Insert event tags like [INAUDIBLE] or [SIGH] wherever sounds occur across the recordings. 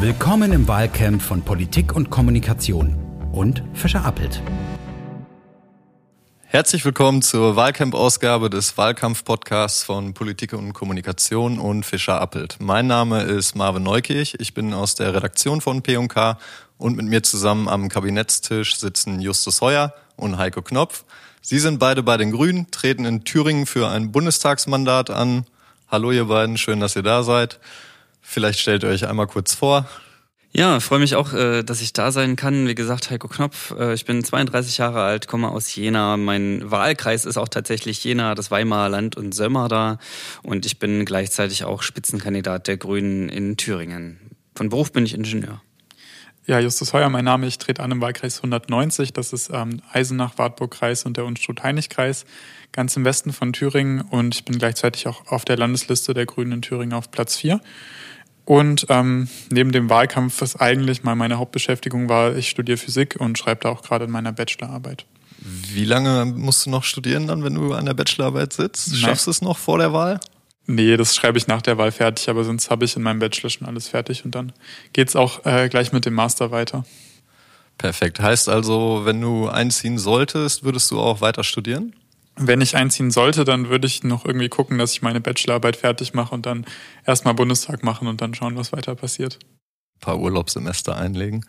Willkommen im Wahlcamp von Politik und Kommunikation und Fischer Appelt. Herzlich willkommen zur Wahlcamp-Ausgabe des Wahlkampf-Podcasts von Politik und Kommunikation und Fischer Appelt. Mein Name ist Marvin Neukirch. Ich bin aus der Redaktion von P&K und mit mir zusammen am Kabinettstisch sitzen Justus Heuer und Heiko Knopf. Sie sind beide bei den Grünen, treten in Thüringen für ein Bundestagsmandat an. Hallo ihr beiden, schön, dass ihr da seid. Vielleicht stellt ihr euch einmal kurz vor. Ja, freue mich auch, äh, dass ich da sein kann. Wie gesagt, Heiko Knopf. Äh, ich bin 32 Jahre alt, komme aus Jena. Mein Wahlkreis ist auch tatsächlich Jena, das Weimarer Land und Sömmer da. Und ich bin gleichzeitig auch Spitzenkandidat der Grünen in Thüringen. Von Beruf bin ich Ingenieur. Ja, Justus Heuer, mein Name. Ich trete an im Wahlkreis 190. Das ist ähm, Eisenach-Wartburg-Kreis und der Unstrut-Heinig-Kreis, ganz im Westen von Thüringen. Und ich bin gleichzeitig auch auf der Landesliste der Grünen in Thüringen auf Platz 4. Und ähm, neben dem Wahlkampf, was eigentlich mal meine Hauptbeschäftigung war, ich studiere Physik und schreibe da auch gerade in meiner Bachelorarbeit. Wie lange musst du noch studieren dann, wenn du an der Bachelorarbeit sitzt? Schaffst du es noch vor der Wahl? Nee, das schreibe ich nach der Wahl fertig, aber sonst habe ich in meinem Bachelor schon alles fertig und dann geht's auch äh, gleich mit dem Master weiter. Perfekt. Heißt also, wenn du einziehen solltest, würdest du auch weiter studieren? Wenn ich einziehen sollte, dann würde ich noch irgendwie gucken, dass ich meine Bachelorarbeit fertig mache und dann erstmal Bundestag machen und dann schauen, was weiter passiert. Ein paar Urlaubssemester einlegen.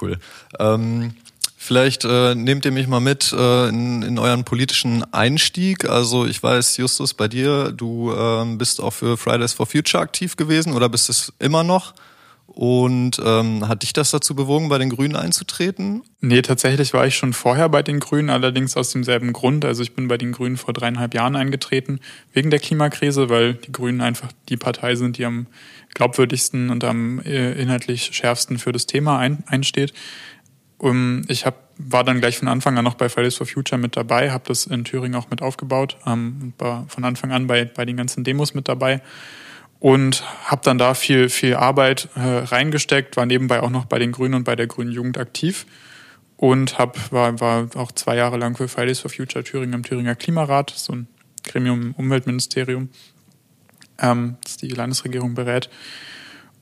Cool. Ähm, vielleicht äh, nehmt ihr mich mal mit äh, in, in euren politischen Einstieg. Also ich weiß, Justus, bei dir, du äh, bist auch für Fridays for Future aktiv gewesen oder bist es immer noch? Und ähm, hat dich das dazu bewogen, bei den Grünen einzutreten? Nee, tatsächlich war ich schon vorher bei den Grünen, allerdings aus demselben Grund. Also ich bin bei den Grünen vor dreieinhalb Jahren eingetreten, wegen der Klimakrise, weil die Grünen einfach die Partei sind, die am glaubwürdigsten und am äh, inhaltlich schärfsten für das Thema ein, einsteht. Um, ich hab, war dann gleich von Anfang an noch bei Fridays for Future mit dabei, habe das in Thüringen auch mit aufgebaut, ähm, war von Anfang an bei, bei den ganzen Demos mit dabei und habe dann da viel viel Arbeit äh, reingesteckt, war nebenbei auch noch bei den Grünen und bei der Grünen Jugend aktiv und hab, war, war auch zwei Jahre lang für Fridays for Future Thüringen im Thüringer Klimarat, so ein Gremium im Umweltministerium, ähm, das die Landesregierung berät.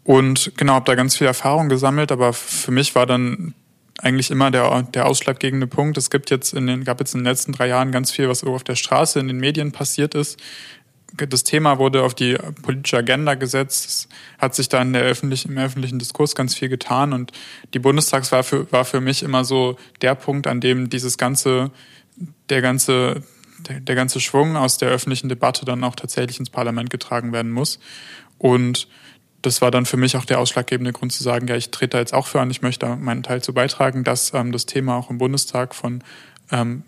Und genau, habe da ganz viel Erfahrung gesammelt, aber für mich war dann eigentlich immer der, der ausschlaggebende Punkt. Es gibt jetzt in den, gab jetzt in den letzten drei Jahren ganz viel, was auf der Straße in den Medien passiert ist, das Thema wurde auf die politische Agenda gesetzt. Es hat sich dann öffentlich, im öffentlichen Diskurs ganz viel getan und die Bundestagswahl für, war für mich immer so der Punkt, an dem dieses ganze, der ganze, der, der ganze Schwung aus der öffentlichen Debatte dann auch tatsächlich ins Parlament getragen werden muss. Und das war dann für mich auch der ausschlaggebende Grund zu sagen, ja, ich trete da jetzt auch für an, ich möchte meinen Teil zu beitragen, dass ähm, das Thema auch im Bundestag von ähm,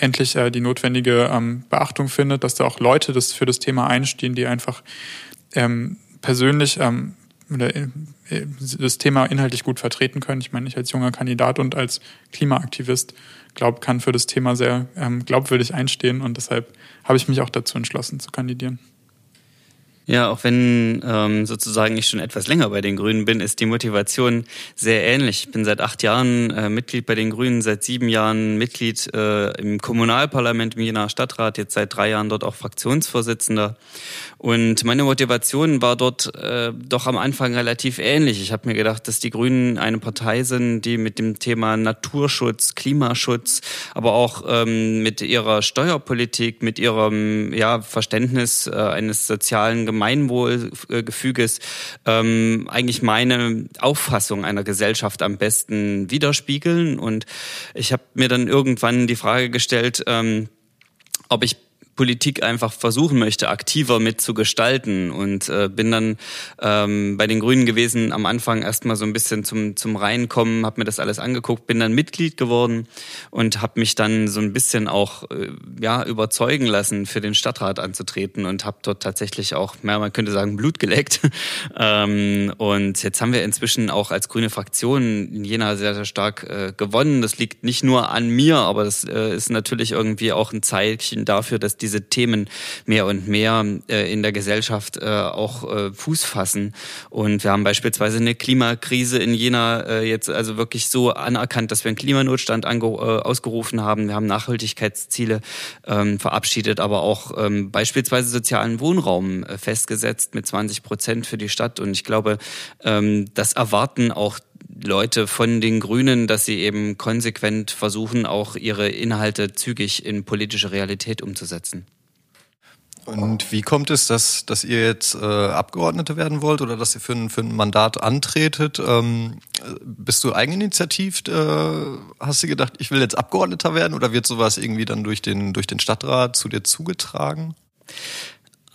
endlich äh, die notwendige ähm, Beachtung findet, dass da auch Leute das für das Thema einstehen, die einfach ähm, persönlich ähm, äh, das Thema inhaltlich gut vertreten können. Ich meine, ich als junger Kandidat und als Klimaaktivist glaube, kann für das Thema sehr ähm, glaubwürdig einstehen und deshalb habe ich mich auch dazu entschlossen zu kandidieren. Ja, auch wenn ähm, sozusagen ich schon etwas länger bei den Grünen bin, ist die Motivation sehr ähnlich. Ich bin seit acht Jahren äh, Mitglied bei den Grünen, seit sieben Jahren Mitglied äh, im Kommunalparlament im Jenaer Stadtrat, jetzt seit drei Jahren dort auch Fraktionsvorsitzender. Und meine Motivation war dort äh, doch am Anfang relativ ähnlich. Ich habe mir gedacht, dass die Grünen eine Partei sind, die mit dem Thema Naturschutz, Klimaschutz, aber auch ähm, mit ihrer Steuerpolitik, mit ihrem ja, Verständnis äh, eines sozialen Gemeinwohlgefüges ähm, eigentlich meine Auffassung einer Gesellschaft am besten widerspiegeln. Und ich habe mir dann irgendwann die Frage gestellt, ähm, ob ich Politik einfach versuchen möchte, aktiver mitzugestalten und äh, bin dann ähm, bei den Grünen gewesen, am Anfang erstmal so ein bisschen zum, zum Reinkommen, habe mir das alles angeguckt, bin dann Mitglied geworden und habe mich dann so ein bisschen auch äh, ja überzeugen lassen, für den Stadtrat anzutreten und habe dort tatsächlich auch, ja, man könnte sagen, Blut geleckt. [LAUGHS] ähm, und jetzt haben wir inzwischen auch als grüne Fraktion in Jena sehr, sehr stark äh, gewonnen. Das liegt nicht nur an mir, aber das äh, ist natürlich irgendwie auch ein Zeichen dafür, dass die diese Themen mehr und mehr äh, in der Gesellschaft äh, auch äh, Fuß fassen. Und wir haben beispielsweise eine Klimakrise in Jena äh, jetzt also wirklich so anerkannt, dass wir einen Klimanotstand ange äh, ausgerufen haben. Wir haben Nachhaltigkeitsziele ähm, verabschiedet, aber auch ähm, beispielsweise sozialen Wohnraum äh, festgesetzt mit 20 Prozent für die Stadt. Und ich glaube, ähm, das erwarten auch Leute von den Grünen, dass sie eben konsequent versuchen, auch ihre Inhalte zügig in politische Realität umzusetzen. Und wie kommt es, dass, dass ihr jetzt äh, Abgeordnete werden wollt oder dass ihr für ein, für ein Mandat antretet? Ähm, bist du eigeninitiativ? Äh, hast du gedacht, ich will jetzt Abgeordneter werden oder wird sowas irgendwie dann durch den, durch den Stadtrat zu dir zugetragen?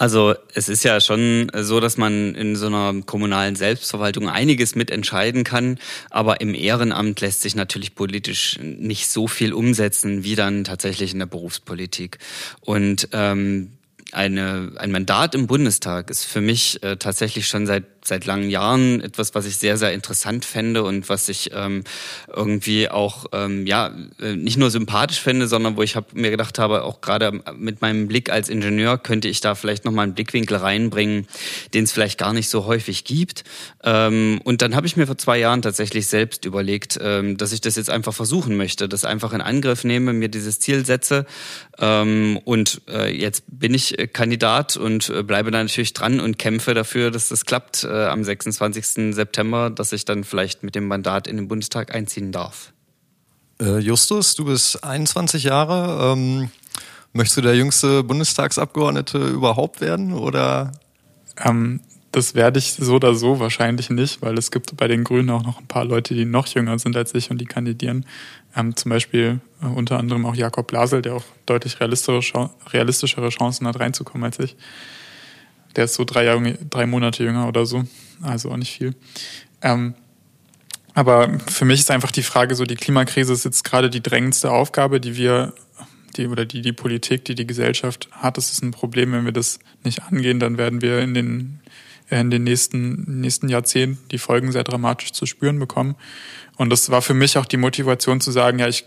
Also es ist ja schon so, dass man in so einer kommunalen Selbstverwaltung einiges mitentscheiden kann, aber im Ehrenamt lässt sich natürlich politisch nicht so viel umsetzen wie dann tatsächlich in der Berufspolitik. Und ähm, eine, ein Mandat im Bundestag ist für mich äh, tatsächlich schon seit seit langen Jahren etwas, was ich sehr, sehr interessant fände und was ich ähm, irgendwie auch ähm, ja äh, nicht nur sympathisch fände, sondern wo ich hab, mir gedacht habe, auch gerade mit meinem Blick als Ingenieur könnte ich da vielleicht nochmal einen Blickwinkel reinbringen, den es vielleicht gar nicht so häufig gibt. Ähm, und dann habe ich mir vor zwei Jahren tatsächlich selbst überlegt, ähm, dass ich das jetzt einfach versuchen möchte, das einfach in Angriff nehme, mir dieses Ziel setze. Ähm, und äh, jetzt bin ich Kandidat und äh, bleibe da natürlich dran und kämpfe dafür, dass das klappt äh, am 26. September, dass ich dann vielleicht mit dem Mandat in den Bundestag einziehen darf. Äh, Justus, du bist 21 Jahre. Ähm, möchtest du der jüngste Bundestagsabgeordnete überhaupt werden oder? Ähm, das werde ich so oder so wahrscheinlich nicht, weil es gibt bei den Grünen auch noch ein paar Leute, die noch jünger sind als ich und die kandidieren. Ähm, zum Beispiel äh, unter anderem auch Jakob Blasel, der auch deutlich realistischere, realistischere Chancen hat, reinzukommen als ich. Der ist so drei, Jahre, drei Monate jünger oder so, also auch nicht viel. Ähm, aber für mich ist einfach die Frage so, die Klimakrise ist jetzt gerade die drängendste Aufgabe, die wir, die, oder die, die Politik, die die Gesellschaft hat. Das ist ein Problem, wenn wir das nicht angehen, dann werden wir in den, in den nächsten, nächsten Jahrzehnten die Folgen sehr dramatisch zu spüren bekommen. Und das war für mich auch die Motivation zu sagen, ja, ich,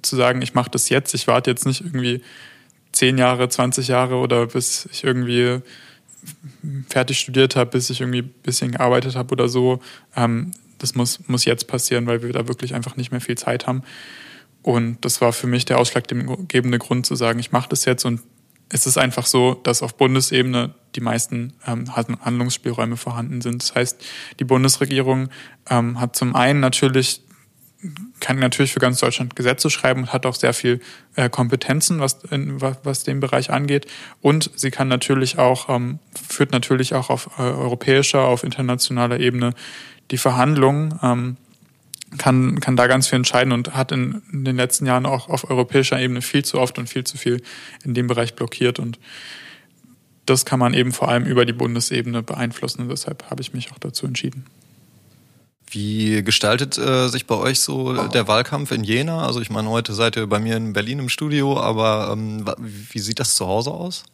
zu sagen, ich mache das jetzt, ich warte jetzt nicht irgendwie zehn Jahre, 20 Jahre oder bis ich irgendwie fertig studiert habe, bis ich irgendwie ein bisschen gearbeitet habe oder so. Ähm, das muss, muss jetzt passieren, weil wir da wirklich einfach nicht mehr viel Zeit haben. Und das war für mich der ausschlaggebende Grund zu sagen, ich mache das jetzt. Und es ist einfach so, dass auf Bundesebene die meisten ähm, Handlungsspielräume vorhanden sind. Das heißt, die Bundesregierung ähm, hat zum einen natürlich kann natürlich für ganz Deutschland Gesetze schreiben und hat auch sehr viel äh, Kompetenzen, was, in, was, was den Bereich angeht. Und sie kann natürlich auch, ähm, führt natürlich auch auf äh, europäischer, auf internationaler Ebene die Verhandlungen, ähm, kann, kann da ganz viel entscheiden und hat in, in den letzten Jahren auch auf europäischer Ebene viel zu oft und viel zu viel in dem Bereich blockiert. Und das kann man eben vor allem über die Bundesebene beeinflussen. Und deshalb habe ich mich auch dazu entschieden. Wie gestaltet äh, sich bei euch so der Wahlkampf in Jena? Also ich meine, heute seid ihr bei mir in Berlin im Studio, aber ähm, wie sieht das zu Hause aus?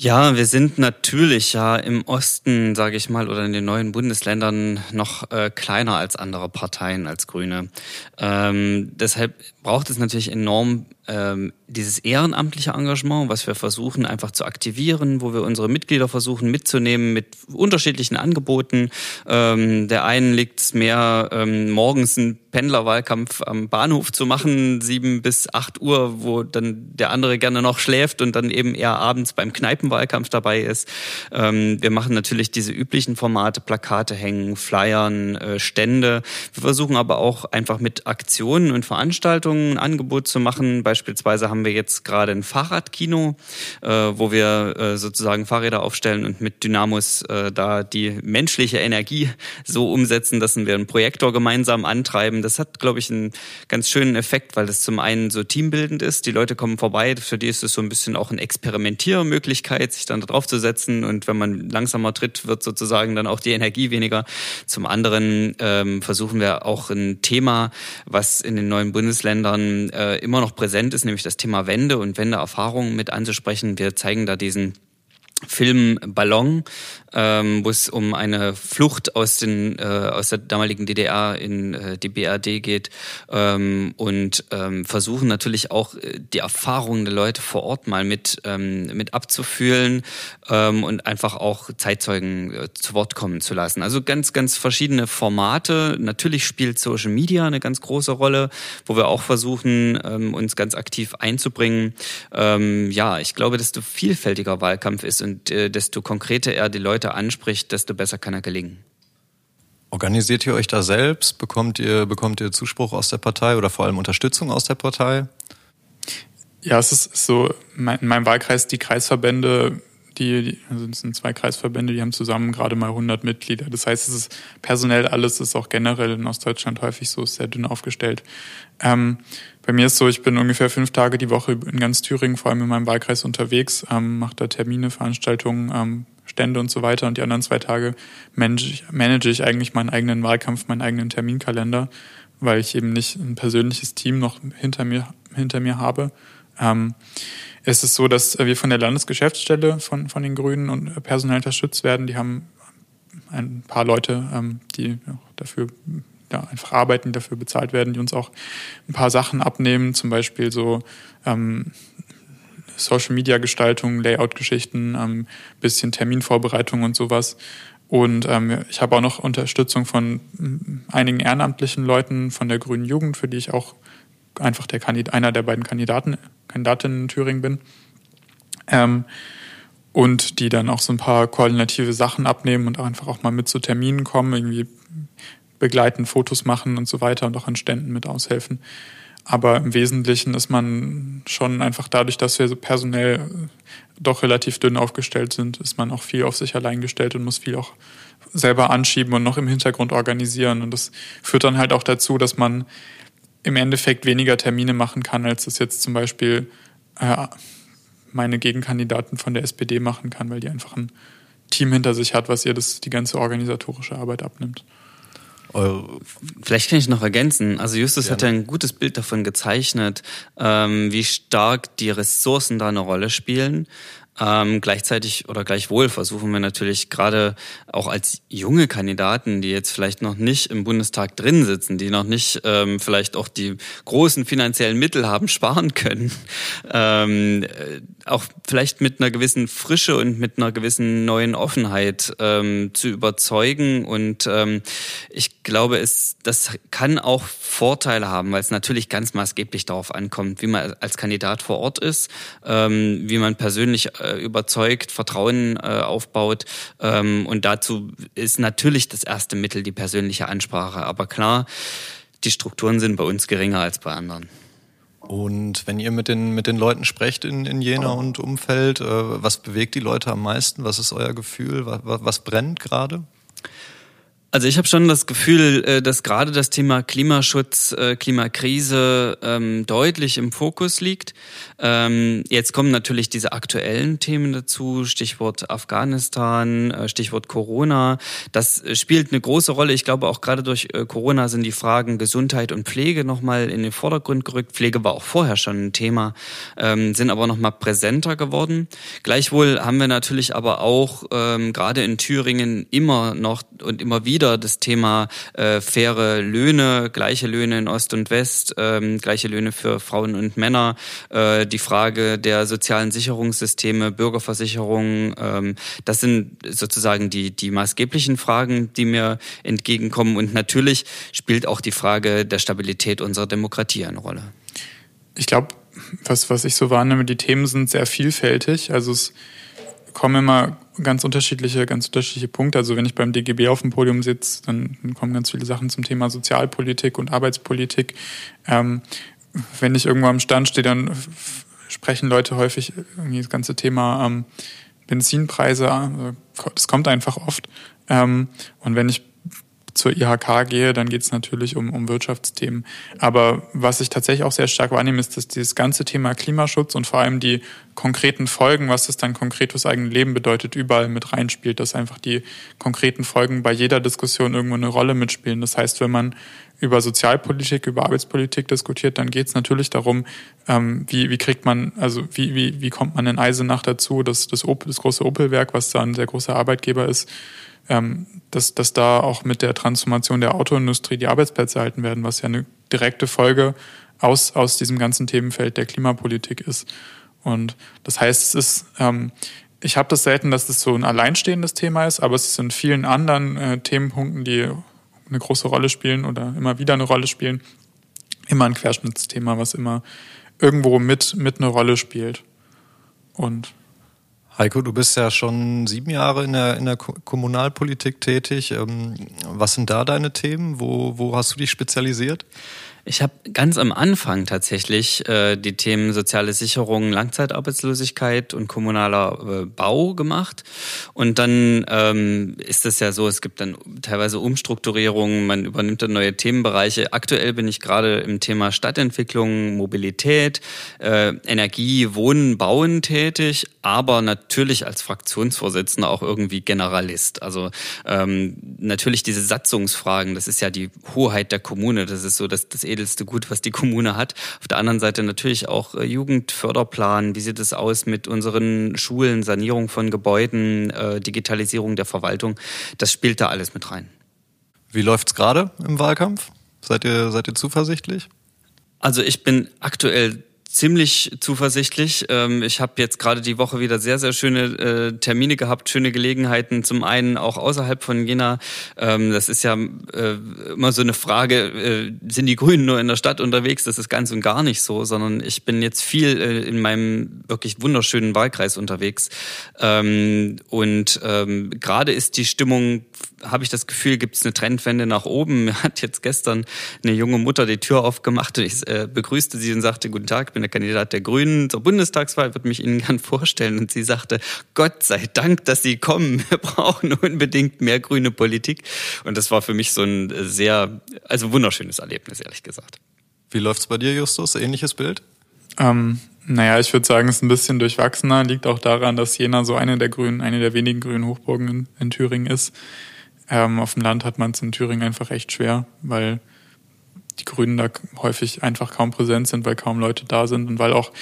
Ja, wir sind natürlich ja im Osten, sage ich mal, oder in den neuen Bundesländern noch äh, kleiner als andere Parteien, als Grüne. Ähm, deshalb braucht es natürlich enorm ähm, dieses ehrenamtliche Engagement, was wir versuchen einfach zu aktivieren, wo wir unsere Mitglieder versuchen mitzunehmen mit unterschiedlichen Angeboten. Ähm, der einen liegt es mehr, ähm, morgens einen Pendlerwahlkampf am Bahnhof zu machen, sieben bis acht Uhr, wo dann der andere gerne noch schläft und dann eben eher abends beim Kneipenwahlkampf dabei ist. Ähm, wir machen natürlich diese üblichen Formate, Plakate hängen, Flyern, äh, Stände. Wir versuchen aber auch einfach mit Aktionen und Veranstaltungen ein Angebot zu machen, Beispielsweise haben wir jetzt gerade ein Fahrradkino, äh, wo wir äh, sozusagen Fahrräder aufstellen und mit Dynamos äh, da die menschliche Energie [LAUGHS] so umsetzen, dass wir einen Projektor gemeinsam antreiben. Das hat, glaube ich, einen ganz schönen Effekt, weil das zum einen so teambildend ist. Die Leute kommen vorbei, für die ist es so ein bisschen auch eine Experimentiermöglichkeit, sich dann darauf zu setzen. Und wenn man langsamer tritt, wird sozusagen dann auch die Energie weniger. Zum anderen ähm, versuchen wir auch ein Thema, was in den neuen Bundesländern äh, immer noch präsent ist, nämlich das Thema Wende und Wendeerfahrungen mit anzusprechen. Wir zeigen da diesen Film Ballon, ähm, wo es um eine Flucht aus, den, äh, aus der damaligen DDR in äh, die BRD geht ähm, und ähm, versuchen natürlich auch äh, die Erfahrungen der Leute vor Ort mal mit, ähm, mit abzufühlen ähm, und einfach auch Zeitzeugen äh, zu Wort kommen zu lassen. Also ganz, ganz verschiedene Formate. Natürlich spielt Social Media eine ganz große Rolle, wo wir auch versuchen, ähm, uns ganz aktiv einzubringen. Ähm, ja, ich glaube, desto vielfältiger Wahlkampf ist und äh, desto konkreter er die Leute anspricht, desto besser kann er gelingen. Organisiert ihr euch da selbst? Bekommt ihr, bekommt ihr Zuspruch aus der Partei oder vor allem Unterstützung aus der Partei? Ja, es ist so, in meinem Wahlkreis die Kreisverbände, die, also es sind zwei Kreisverbände, die haben zusammen gerade mal 100 Mitglieder. Das heißt, es ist personell alles, ist auch generell in Ostdeutschland häufig so, ist sehr dünn aufgestellt. Ähm, bei mir ist so, ich bin ungefähr fünf Tage die Woche in ganz Thüringen, vor allem in meinem Wahlkreis unterwegs, ähm, mache da Termine, Veranstaltungen, ähm, Stände und so weiter. Und die anderen zwei Tage manage ich, manage ich eigentlich meinen eigenen Wahlkampf, meinen eigenen Terminkalender, weil ich eben nicht ein persönliches Team noch hinter mir, hinter mir habe. Ähm, es ist so, dass wir von der Landesgeschäftsstelle von, von den Grünen und personell unterstützt werden. Die haben ein paar Leute, ähm, die dafür ja, einfach arbeiten, dafür bezahlt werden, die uns auch ein paar Sachen abnehmen, zum Beispiel so ähm, Social Media Gestaltung, Layout Geschichten, ähm, bisschen Terminvorbereitung und sowas. Und ähm, ich habe auch noch Unterstützung von mm, einigen ehrenamtlichen Leuten von der Grünen Jugend, für die ich auch einfach der Kandid einer der beiden Kandidaten, Kandidatinnen in Thüringen bin. Ähm, und die dann auch so ein paar koordinative Sachen abnehmen und einfach auch mal mit zu Terminen kommen, irgendwie begleiten, Fotos machen und so weiter und auch an Ständen mit aushelfen. Aber im Wesentlichen ist man schon einfach dadurch, dass wir personell doch relativ dünn aufgestellt sind, ist man auch viel auf sich allein gestellt und muss viel auch selber anschieben und noch im Hintergrund organisieren. Und das führt dann halt auch dazu, dass man im Endeffekt weniger Termine machen kann, als es jetzt zum Beispiel äh, meine Gegenkandidaten von der SPD machen kann, weil die einfach ein Team hinter sich hat, was ihr das die ganze organisatorische Arbeit abnimmt. Vielleicht kann ich noch ergänzen. Also Justus Gerne. hat ja ein gutes Bild davon gezeichnet, ähm, wie stark die Ressourcen da eine Rolle spielen. Ähm, gleichzeitig oder gleichwohl versuchen wir natürlich gerade auch als junge Kandidaten, die jetzt vielleicht noch nicht im Bundestag drin sitzen, die noch nicht ähm, vielleicht auch die großen finanziellen Mittel haben [LAUGHS] sparen können, ähm, äh, auch vielleicht mit einer gewissen Frische und mit einer gewissen neuen Offenheit ähm, zu überzeugen. Und ähm, ich glaube, es, das kann auch Vorteile haben, weil es natürlich ganz maßgeblich darauf ankommt, wie man als Kandidat vor Ort ist, ähm, wie man persönlich äh, überzeugt, Vertrauen äh, aufbaut. Ähm, und dazu ist natürlich das erste Mittel die persönliche Ansprache. Aber klar, die Strukturen sind bei uns geringer als bei anderen. Und wenn ihr mit den, mit den Leuten sprecht in, in Jena und Umfeld, äh, was bewegt die Leute am meisten? Was ist euer Gefühl? Was, was brennt gerade? Also ich habe schon das Gefühl, äh, dass gerade das Thema Klimaschutz, äh, Klimakrise ähm, deutlich im Fokus liegt. Ähm, jetzt kommen natürlich diese aktuellen Themen dazu, Stichwort Afghanistan, äh, Stichwort Corona. Das spielt eine große Rolle. Ich glaube auch gerade durch Corona sind die Fragen Gesundheit und Pflege nochmal in den Vordergrund gerückt. Pflege war auch vorher schon ein Thema, ähm, sind aber nochmal präsenter geworden. Gleichwohl haben wir natürlich aber auch gerade in Thüringen immer noch und immer wieder wieder das Thema äh, faire Löhne, gleiche Löhne in Ost und West, ähm, gleiche Löhne für Frauen und Männer, äh, die Frage der sozialen Sicherungssysteme, Bürgerversicherung. Ähm, das sind sozusagen die, die maßgeblichen Fragen, die mir entgegenkommen. Und natürlich spielt auch die Frage der Stabilität unserer Demokratie eine Rolle. Ich glaube, was, was ich so wahrnehme, die Themen sind sehr vielfältig. Also es kommen immer ganz unterschiedliche, ganz unterschiedliche Punkte. Also wenn ich beim DGB auf dem Podium sitze, dann kommen ganz viele Sachen zum Thema Sozialpolitik und Arbeitspolitik. Ähm, wenn ich irgendwo am Stand stehe, dann sprechen Leute häufig irgendwie das ganze Thema ähm, Benzinpreise. Das kommt einfach oft. Ähm, und wenn ich zur IHK gehe, dann geht es natürlich um, um Wirtschaftsthemen. Aber was ich tatsächlich auch sehr stark wahrnehme, ist, dass dieses ganze Thema Klimaschutz und vor allem die konkreten Folgen, was das dann konkret fürs eigene Leben bedeutet, überall mit reinspielt, dass einfach die konkreten Folgen bei jeder Diskussion irgendwo eine Rolle mitspielen. Das heißt, wenn man über Sozialpolitik, über Arbeitspolitik diskutiert, dann geht es natürlich darum, ähm, wie, wie kriegt man, also wie, wie, wie kommt man in Eisenach dazu, dass das, Opel, das große Opelwerk, was da ein sehr großer Arbeitgeber ist, ähm, dass, dass da auch mit der Transformation der Autoindustrie die Arbeitsplätze erhalten werden, was ja eine direkte Folge aus, aus diesem ganzen Themenfeld der Klimapolitik ist. Und das heißt, es ist, ähm, ich habe das selten, dass das so ein alleinstehendes Thema ist, aber es ist in vielen anderen äh, Themenpunkten, die eine große Rolle spielen oder immer wieder eine Rolle spielen, immer ein Querschnittsthema, was immer irgendwo mit, mit eine Rolle spielt. Und Heiko, du bist ja schon sieben Jahre in der, in der Kommunalpolitik tätig. Ähm, was sind da deine Themen? Wo, wo hast du dich spezialisiert? Ich habe ganz am Anfang tatsächlich äh, die Themen soziale Sicherung, Langzeitarbeitslosigkeit und kommunaler äh, Bau gemacht. Und dann ähm, ist es ja so, es gibt dann teilweise Umstrukturierungen, man übernimmt dann neue Themenbereiche. Aktuell bin ich gerade im Thema Stadtentwicklung, Mobilität, äh, Energie, Wohnen, Bauen tätig, aber natürlich als Fraktionsvorsitzender auch irgendwie Generalist. Also ähm, natürlich diese Satzungsfragen, das ist ja die Hoheit der Kommune, das ist so das, das edelste Gut, was die Kommune hat. Auf der anderen Seite natürlich auch äh, Jugendförderplan. Wie sieht es aus mit unseren Schulen, Sanierung von Gebäuden, äh, Digitalisierung der Verwaltung? Das spielt da alles mit rein. Wie läuft's gerade im Wahlkampf? Seid ihr, seid ihr zuversichtlich? Also ich bin aktuell ziemlich zuversichtlich. Ähm, ich habe jetzt gerade die Woche wieder sehr, sehr schöne äh, Termine gehabt, schöne Gelegenheiten. Zum einen auch außerhalb von Jena. Ähm, das ist ja äh, immer so eine Frage, äh, sind die Grünen nur in der Stadt unterwegs? Das ist ganz und gar nicht so, sondern ich bin jetzt viel in meinem wirklich wunderschönen Wahlkreis unterwegs. Ähm, und gerade ist die Stimmung habe ich das Gefühl, gibt es eine Trendwende nach oben. Mir hat jetzt gestern eine junge Mutter die Tür aufgemacht und ich äh, begrüßte sie und sagte, guten Tag, ich bin der Kandidat der Grünen zur Bundestagswahl, würde mich Ihnen gern vorstellen. Und sie sagte, Gott sei Dank, dass Sie kommen. Wir brauchen unbedingt mehr grüne Politik. Und das war für mich so ein sehr, also wunderschönes Erlebnis, ehrlich gesagt. Wie läuft's bei dir, Justus? Ähnliches Bild? Ähm, naja, ich würde sagen, es ist ein bisschen durchwachsener. Liegt auch daran, dass Jena so eine der grünen, eine der wenigen grünen Hochburgen in, in Thüringen ist. Ähm, auf dem Land hat man es in Thüringen einfach echt schwer, weil die Grünen da häufig einfach kaum präsent sind, weil kaum Leute da sind und weil auch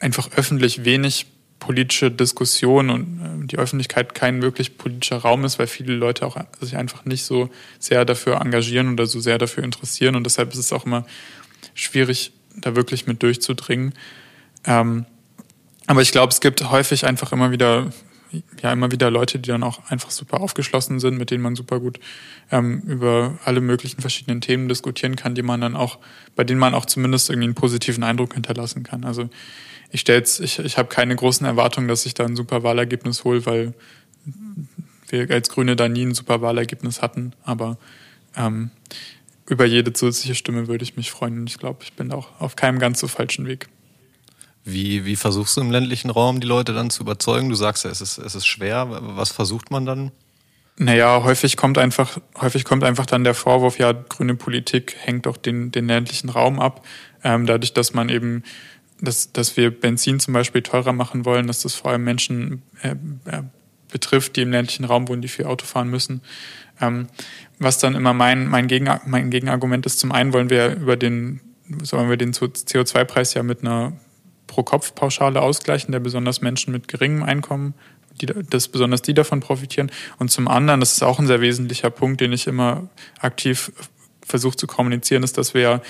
einfach öffentlich wenig politische Diskussion und äh, die Öffentlichkeit kein wirklich politischer Raum ist, weil viele Leute auch sich einfach nicht so sehr dafür engagieren oder so sehr dafür interessieren und deshalb ist es auch immer schwierig, da wirklich mit durchzudringen. Ähm, aber ich glaube, es gibt häufig einfach immer wieder ja immer wieder Leute, die dann auch einfach super aufgeschlossen sind, mit denen man super gut ähm, über alle möglichen verschiedenen Themen diskutieren kann, die man dann auch, bei denen man auch zumindest irgendwie einen positiven Eindruck hinterlassen kann. Also ich stelle jetzt, ich, ich habe keine großen Erwartungen, dass ich da ein super Wahlergebnis hole, weil wir als Grüne da nie ein super Wahlergebnis hatten. Aber ähm, über jede zusätzliche Stimme würde ich mich freuen. Und ich glaube, ich bin auch auf keinem ganz so falschen Weg. Wie, wie versuchst du im ländlichen Raum die Leute dann zu überzeugen? Du sagst ja, es ist, es ist schwer. Was versucht man dann? Naja, häufig kommt einfach, häufig kommt einfach dann der Vorwurf, ja, grüne Politik hängt doch den, den ländlichen Raum ab. Ähm, dadurch, dass man eben, dass, dass wir Benzin zum Beispiel teurer machen wollen, dass das vor allem Menschen äh, äh, betrifft, die im ländlichen Raum wohnen, die viel Auto fahren müssen. Ähm, was dann immer mein, mein, Gegen, mein Gegenargument ist, zum einen wollen wir über den, sollen wir den CO2-Preis ja mit einer Pro-Kopf-Pauschale ausgleichen, der besonders Menschen mit geringem Einkommen, die, dass besonders die davon profitieren. Und zum anderen, das ist auch ein sehr wesentlicher Punkt, den ich immer aktiv versuche zu kommunizieren, ist, dass wir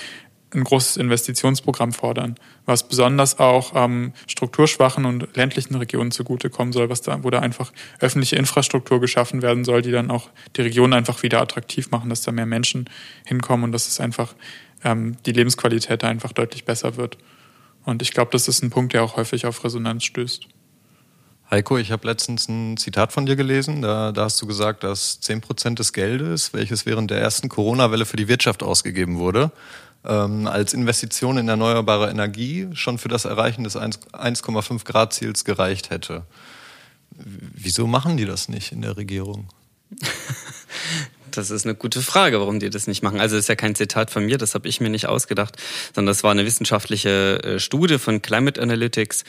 ein großes Investitionsprogramm fordern, was besonders auch ähm, strukturschwachen und ländlichen Regionen zugutekommen soll, was da, wo da einfach öffentliche Infrastruktur geschaffen werden soll, die dann auch die Region einfach wieder attraktiv machen, dass da mehr Menschen hinkommen und dass es einfach ähm, die Lebensqualität da einfach deutlich besser wird. Und ich glaube, das ist ein Punkt, der auch häufig auf Resonanz stößt. Heiko, ich habe letztens ein Zitat von dir gelesen. Da, da hast du gesagt, dass 10 Prozent des Geldes, welches während der ersten Corona-Welle für die Wirtschaft ausgegeben wurde, ähm, als Investition in erneuerbare Energie schon für das Erreichen des 1,5 Grad Ziels gereicht hätte. Wieso machen die das nicht in der Regierung? [LAUGHS] Das ist eine gute Frage, warum die das nicht machen. Also das ist ja kein Zitat von mir, das habe ich mir nicht ausgedacht, sondern das war eine wissenschaftliche äh, Studie von Climate Analytics,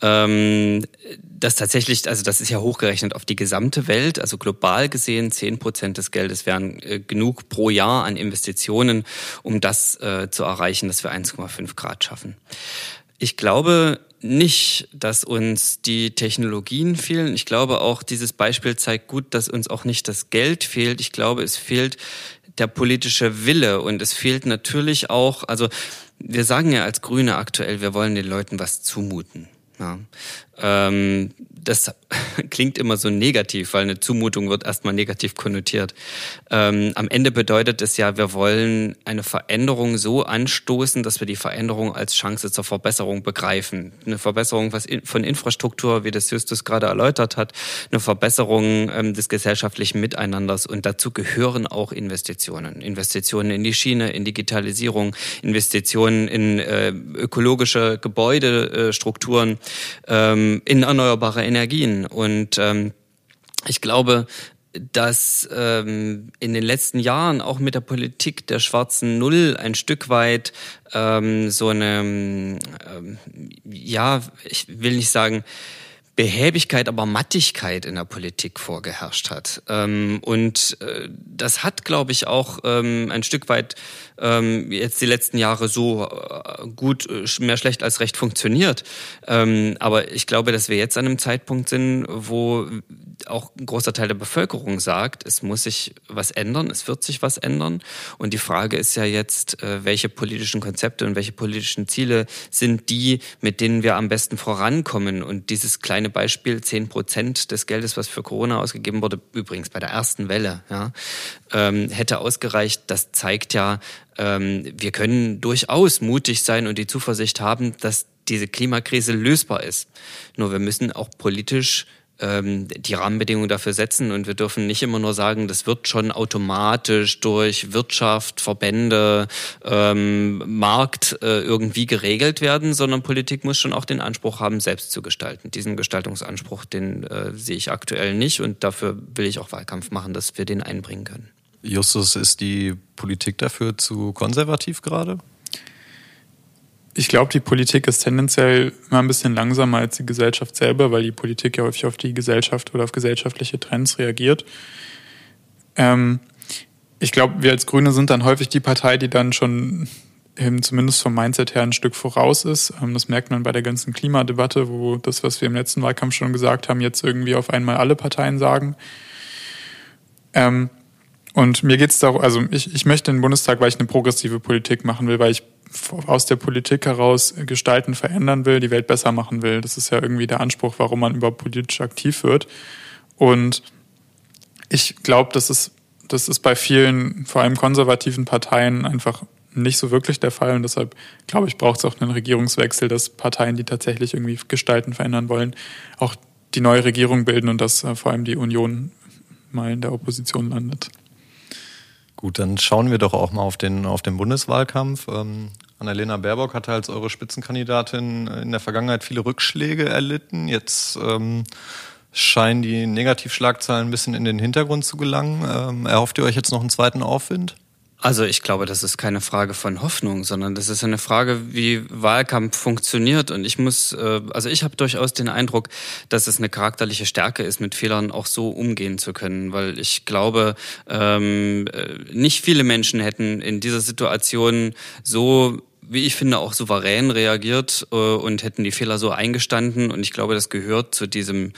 ähm, das tatsächlich, also das ist ja hochgerechnet auf die gesamte Welt, also global gesehen, zehn Prozent des Geldes wären äh, genug pro Jahr an Investitionen, um das äh, zu erreichen, dass wir 1,5 Grad schaffen. Ich glaube nicht, dass uns die Technologien fehlen. Ich glaube auch, dieses Beispiel zeigt gut, dass uns auch nicht das Geld fehlt. Ich glaube, es fehlt der politische Wille und es fehlt natürlich auch, also wir sagen ja als Grüne aktuell, wir wollen den Leuten was zumuten. Ja. Ähm, das [LAUGHS] klingt immer so negativ, weil eine Zumutung wird erstmal negativ konnotiert. Ähm, am Ende bedeutet es ja, wir wollen eine Veränderung so anstoßen, dass wir die Veränderung als Chance zur Verbesserung begreifen. Eine Verbesserung was von Infrastruktur, wie das Justus gerade erläutert hat, eine Verbesserung ähm, des gesellschaftlichen Miteinanders und dazu gehören auch Investitionen. Investitionen in die Schiene, in Digitalisierung, Investitionen in äh, ökologische Gebäudestrukturen, ähm, in erneuerbare Energien. Und ähm, ich glaube, dass ähm, in den letzten Jahren auch mit der Politik der schwarzen Null ein Stück weit ähm, so eine, ähm, ja, ich will nicht sagen, Behäbigkeit, aber Mattigkeit in der Politik vorgeherrscht hat. Ähm, und äh, das hat, glaube ich, auch ähm, ein Stück weit ähm, jetzt die letzten Jahre so äh, gut, äh, mehr schlecht als recht funktioniert. Aber ich glaube, dass wir jetzt an einem Zeitpunkt sind, wo auch ein großer Teil der Bevölkerung sagt, es muss sich was ändern, es wird sich was ändern. Und die Frage ist ja jetzt, welche politischen Konzepte und welche politischen Ziele sind die, mit denen wir am besten vorankommen. Und dieses kleine Beispiel, zehn Prozent des Geldes, was für Corona ausgegeben wurde, übrigens bei der ersten Welle, ja, ähm, hätte ausgereicht. Das zeigt ja, ähm, wir können durchaus mutig sein und die Zuversicht haben, dass diese Klimakrise lösbar ist. Nur wir müssen auch politisch die Rahmenbedingungen dafür setzen und wir dürfen nicht immer nur sagen, das wird schon automatisch durch Wirtschaft, Verbände, ähm, Markt äh, irgendwie geregelt werden, sondern Politik muss schon auch den Anspruch haben, selbst zu gestalten. Diesen Gestaltungsanspruch, den äh, sehe ich aktuell nicht und dafür will ich auch Wahlkampf machen, dass wir den einbringen können. Justus, ist die Politik dafür zu konservativ gerade? Ich glaube, die Politik ist tendenziell immer ein bisschen langsamer als die Gesellschaft selber, weil die Politik ja häufig auf die Gesellschaft oder auf gesellschaftliche Trends reagiert. Ähm, ich glaube, wir als Grüne sind dann häufig die Partei, die dann schon eben zumindest vom Mindset her ein Stück voraus ist. Ähm, das merkt man bei der ganzen Klimadebatte, wo das, was wir im letzten Wahlkampf schon gesagt haben, jetzt irgendwie auf einmal alle Parteien sagen. Ähm, und mir geht es darum, also ich, ich möchte den Bundestag, weil ich eine progressive Politik machen will, weil ich aus der Politik heraus gestalten, verändern will, die Welt besser machen will. Das ist ja irgendwie der Anspruch, warum man überhaupt politisch aktiv wird. Und ich glaube, das ist, das ist bei vielen, vor allem konservativen Parteien einfach nicht so wirklich der Fall. Und deshalb, glaube ich, braucht es auch einen Regierungswechsel, dass Parteien, die tatsächlich irgendwie gestalten, verändern wollen, auch die neue Regierung bilden und dass äh, vor allem die Union mal in der Opposition landet. Gut, dann schauen wir doch auch mal auf den, auf den Bundeswahlkampf. Ähm, Annalena Baerbock hatte als eure Spitzenkandidatin in der Vergangenheit viele Rückschläge erlitten. Jetzt ähm, scheinen die Negativschlagzahlen ein bisschen in den Hintergrund zu gelangen. Ähm, erhofft ihr euch jetzt noch einen zweiten Aufwind? Also ich glaube, das ist keine Frage von Hoffnung, sondern das ist eine Frage, wie Wahlkampf funktioniert. Und ich muss, äh, also ich habe durchaus den Eindruck, dass es eine charakterliche Stärke ist, mit Fehlern auch so umgehen zu können, weil ich glaube, ähm, äh, nicht viele Menschen hätten in dieser Situation so wie ich finde, auch souverän reagiert äh, und hätten die Fehler so eingestanden. Und ich glaube, das gehört zu diesem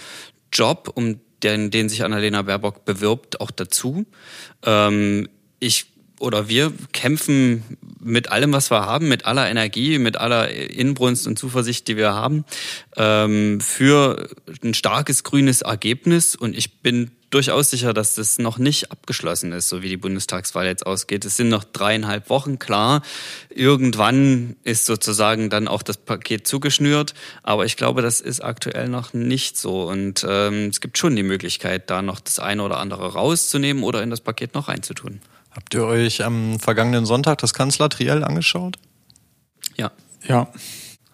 Job, um den, den sich Annalena Baerbock bewirbt, auch dazu. Ähm, ich oder wir kämpfen mit allem, was wir haben, mit aller Energie, mit aller Inbrunst und Zuversicht, die wir haben, ähm, für ein starkes grünes Ergebnis. Und ich bin durchaus sicher, dass das noch nicht abgeschlossen ist, so wie die Bundestagswahl jetzt ausgeht. Es sind noch dreieinhalb Wochen, klar. Irgendwann ist sozusagen dann auch das Paket zugeschnürt, aber ich glaube, das ist aktuell noch nicht so. Und ähm, es gibt schon die Möglichkeit, da noch das eine oder andere rauszunehmen oder in das Paket noch reinzutun. Habt ihr euch am vergangenen Sonntag das Kanzlertriell angeschaut? Ja. Ja.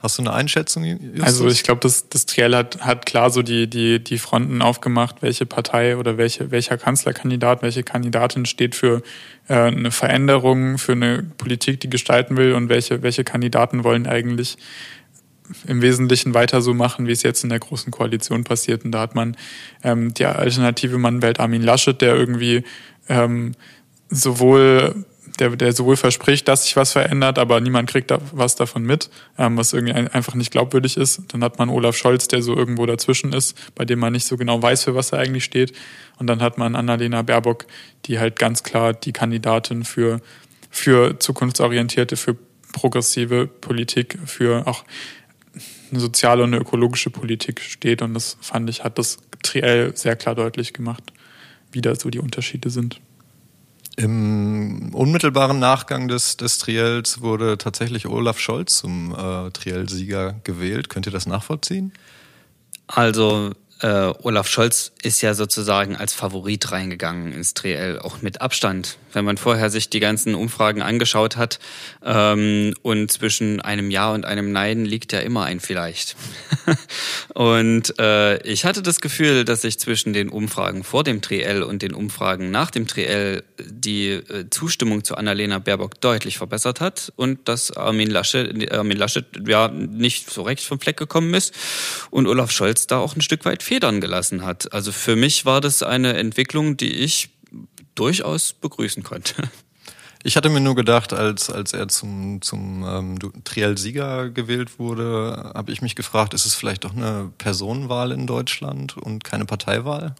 Hast du eine Einschätzung? Justus? Also ich glaube, das, das Triell hat, hat klar so die, die, die Fronten aufgemacht, welche Partei oder welche, welcher Kanzlerkandidat, welche Kandidatin steht für äh, eine Veränderung, für eine Politik, die gestalten will und welche, welche Kandidaten wollen eigentlich im Wesentlichen weiter so machen, wie es jetzt in der Großen Koalition passiert. Und da hat man ähm, die Alternative Mann wählt Armin Laschet, der irgendwie ähm, sowohl der, der sowohl verspricht, dass sich was verändert, aber niemand kriegt da was davon mit, ähm, was irgendwie ein, einfach nicht glaubwürdig ist. Dann hat man Olaf Scholz, der so irgendwo dazwischen ist, bei dem man nicht so genau weiß, für was er eigentlich steht. Und dann hat man Annalena Baerbock, die halt ganz klar die Kandidatin für, für zukunftsorientierte, für progressive Politik, für auch eine soziale und eine ökologische Politik steht. Und das fand ich, hat das Triell sehr klar deutlich gemacht, wie da so die Unterschiede sind. Im unmittelbaren Nachgang des, des Triels wurde tatsächlich Olaf Scholz zum äh, Triell-Sieger gewählt. Könnt ihr das nachvollziehen? Also äh, Olaf Scholz ist ja sozusagen als Favorit reingegangen ins Triell, auch mit Abstand. Wenn man vorher sich die ganzen Umfragen angeschaut hat ähm, und zwischen einem Ja und einem Nein liegt ja immer ein Vielleicht. [LAUGHS] und äh, ich hatte das Gefühl, dass sich zwischen den Umfragen vor dem Triell und den Umfragen nach dem Triell die äh, Zustimmung zu Annalena Baerbock deutlich verbessert hat und dass Armin Laschet, Armin Laschet ja nicht so recht vom Fleck gekommen ist und Olaf Scholz da auch ein Stück weit Federn gelassen hat. Also für mich war das eine Entwicklung, die ich durchaus begrüßen konnte. [LAUGHS] Ich hatte mir nur gedacht, als, als er zum, zum ähm, Triell-Sieger gewählt wurde, habe ich mich gefragt, ist es vielleicht doch eine Personenwahl in Deutschland und keine Parteiwahl?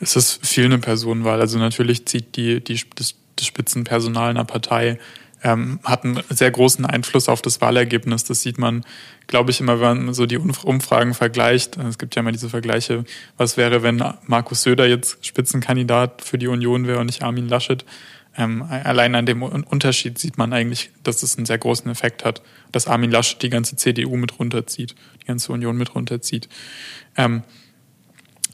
Es ist viel eine Personenwahl. Also natürlich zieht die, die, das, das Spitzenpersonal einer Partei ähm, hat einen sehr großen Einfluss auf das Wahlergebnis. Das sieht man, glaube ich, immer, wenn man so die Umfragen vergleicht. Es gibt ja immer diese Vergleiche, was wäre, wenn Markus Söder jetzt Spitzenkandidat für die Union wäre und nicht Armin Laschet. Ähm, allein an dem Unterschied sieht man eigentlich, dass es einen sehr großen Effekt hat, dass Armin Laschet die ganze CDU mit runterzieht, die ganze Union mit runterzieht. Ähm,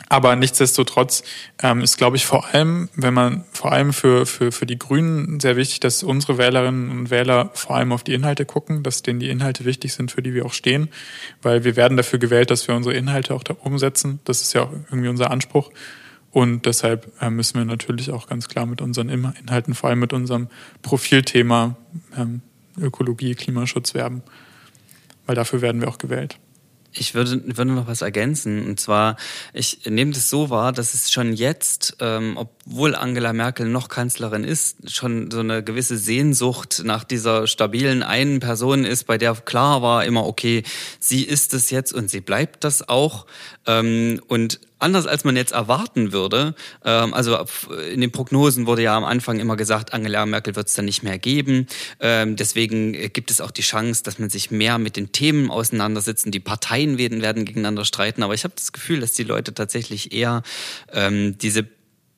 aber nichtsdestotrotz ähm, ist, glaube ich, vor allem, wenn man vor allem für, für, für die Grünen sehr wichtig, dass unsere Wählerinnen und Wähler vor allem auf die Inhalte gucken, dass denen die Inhalte wichtig sind, für die wir auch stehen, weil wir werden dafür gewählt, dass wir unsere Inhalte auch da umsetzen. Das ist ja auch irgendwie unser Anspruch. Und deshalb äh, müssen wir natürlich auch ganz klar mit unseren Inhalten, vor allem mit unserem Profilthema ähm, Ökologie, Klimaschutz werben, weil dafür werden wir auch gewählt. Ich würde, würde noch was ergänzen. Und zwar, ich nehme das so wahr, dass es schon jetzt, ähm, obwohl Angela Merkel noch Kanzlerin ist, schon so eine gewisse Sehnsucht nach dieser stabilen einen Person ist, bei der klar war immer, okay, sie ist es jetzt und sie bleibt das auch. Ähm, und anders als man jetzt erwarten würde. Ähm, also in den Prognosen wurde ja am Anfang immer gesagt, Angela Merkel wird es dann nicht mehr geben. Ähm, deswegen gibt es auch die Chance, dass man sich mehr mit den Themen auseinandersetzt. Die Parteien werden, werden gegeneinander streiten. Aber ich habe das Gefühl, dass die Leute tatsächlich eher ähm, diese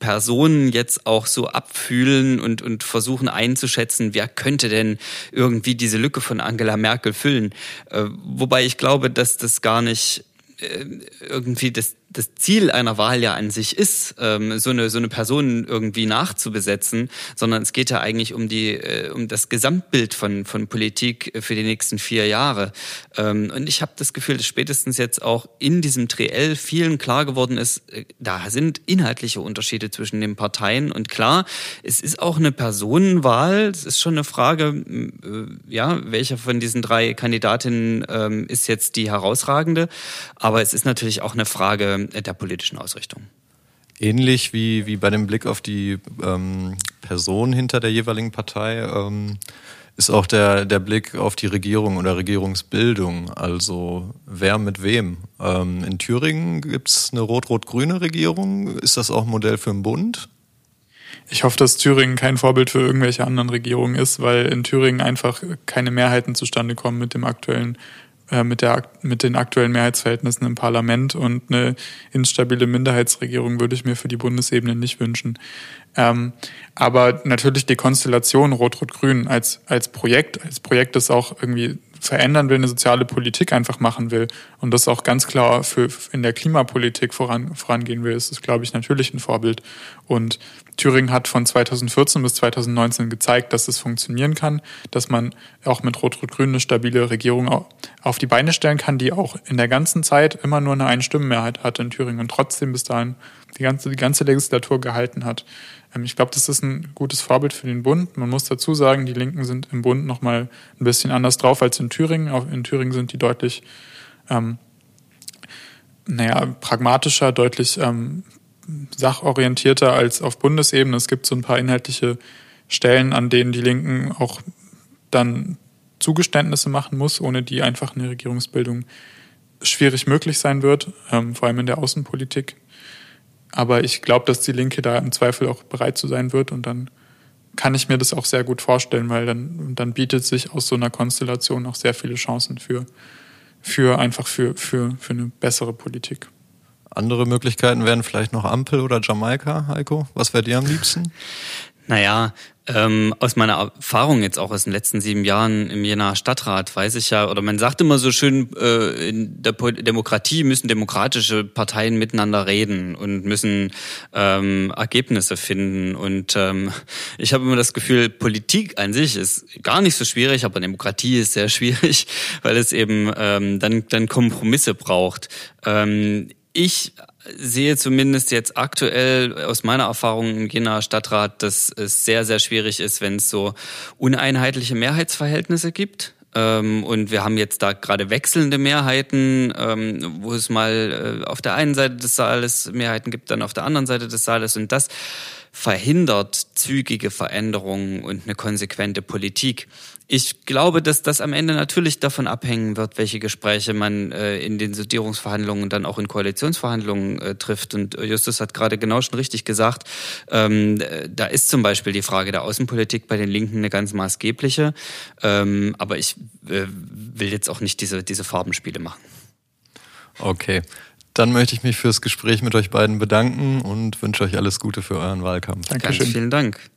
Personen jetzt auch so abfühlen und, und versuchen einzuschätzen, wer könnte denn irgendwie diese Lücke von Angela Merkel füllen. Äh, wobei ich glaube, dass das gar nicht äh, irgendwie das das Ziel einer Wahl ja an sich ist, ähm, so eine so eine Person irgendwie nachzubesetzen, sondern es geht ja eigentlich um die äh, um das Gesamtbild von von Politik für die nächsten vier Jahre. Ähm, und ich habe das Gefühl, dass spätestens jetzt auch in diesem Triell vielen klar geworden ist, äh, da sind inhaltliche Unterschiede zwischen den Parteien und klar, es ist auch eine Personenwahl. Es ist schon eine Frage, äh, ja, welcher von diesen drei Kandidatinnen ähm, ist jetzt die herausragende? Aber es ist natürlich auch eine Frage der politischen Ausrichtung. Ähnlich wie, wie bei dem Blick auf die ähm, Person hinter der jeweiligen Partei ähm, ist auch der, der Blick auf die Regierung oder Regierungsbildung. Also wer mit wem. Ähm, in Thüringen gibt es eine rot-rot-grüne Regierung. Ist das auch ein Modell für den Bund? Ich hoffe, dass Thüringen kein Vorbild für irgendwelche anderen Regierungen ist, weil in Thüringen einfach keine Mehrheiten zustande kommen mit dem aktuellen äh, mit, der, mit den aktuellen Mehrheitsverhältnissen im Parlament und eine instabile Minderheitsregierung würde ich mir für die Bundesebene nicht wünschen. Ähm, aber natürlich die Konstellation Rot-Rot-Grün als, als Projekt, als Projekt, das auch irgendwie verändern will, eine soziale Politik einfach machen will und das auch ganz klar für in der Klimapolitik voran, vorangehen will, ist das, glaube ich, natürlich ein Vorbild. Und Thüringen hat von 2014 bis 2019 gezeigt, dass es funktionieren kann, dass man auch mit Rot-Rot-Grün eine stabile Regierung auf die Beine stellen kann, die auch in der ganzen Zeit immer nur eine Einstimmenmehrheit hatte in Thüringen und trotzdem bis dahin die ganze, die ganze Legislatur gehalten hat. Ähm, ich glaube, das ist ein gutes Vorbild für den Bund. Man muss dazu sagen, die Linken sind im Bund nochmal ein bisschen anders drauf als in Thüringen. In Thüringen sind die deutlich, ähm, naja, pragmatischer, deutlich ähm, sachorientierter als auf Bundesebene. Es gibt so ein paar inhaltliche Stellen, an denen die Linken auch dann Zugeständnisse machen muss, ohne die einfach eine Regierungsbildung schwierig möglich sein wird, ähm, vor allem in der Außenpolitik. Aber ich glaube, dass die Linke da im Zweifel auch bereit zu sein wird und dann kann ich mir das auch sehr gut vorstellen, weil dann, dann bietet sich aus so einer Konstellation auch sehr viele Chancen für, für einfach für, für, für eine bessere Politik. Andere Möglichkeiten wären vielleicht noch Ampel oder Jamaika, Heiko. Was wäre dir am liebsten? Naja, ähm, aus meiner Erfahrung jetzt auch aus den letzten sieben Jahren im Jenaer Stadtrat weiß ich ja, oder man sagt immer so schön, äh, in der Demokratie müssen demokratische Parteien miteinander reden und müssen ähm, Ergebnisse finden. Und ähm, ich habe immer das Gefühl, Politik an sich ist gar nicht so schwierig, aber Demokratie ist sehr [LAUGHS] schwierig, weil es eben ähm, dann, dann Kompromisse braucht. Ähm, ich sehe zumindest jetzt aktuell aus meiner Erfahrung im Jenaer Stadtrat, dass es sehr, sehr schwierig ist, wenn es so uneinheitliche Mehrheitsverhältnisse gibt. Ähm, und wir haben jetzt da gerade wechselnde Mehrheiten, ähm, wo es mal äh, auf der einen Seite des Saales Mehrheiten gibt, dann auf der anderen Seite des Saales. Und das verhindert zügige Veränderungen und eine konsequente Politik. Ich glaube, dass das am Ende natürlich davon abhängen wird, welche Gespräche man äh, in den Sondierungsverhandlungen und dann auch in Koalitionsverhandlungen äh, trifft. Und Justus hat gerade genau schon richtig gesagt, ähm, da ist zum Beispiel die Frage der Außenpolitik bei den Linken eine ganz maßgebliche. Ähm, aber ich äh, will jetzt auch nicht diese, diese Farbenspiele machen. Okay. Dann möchte ich mich fürs Gespräch mit euch beiden bedanken und wünsche euch alles Gute für euren Wahlkampf. Dankeschön. Ganz vielen Dank.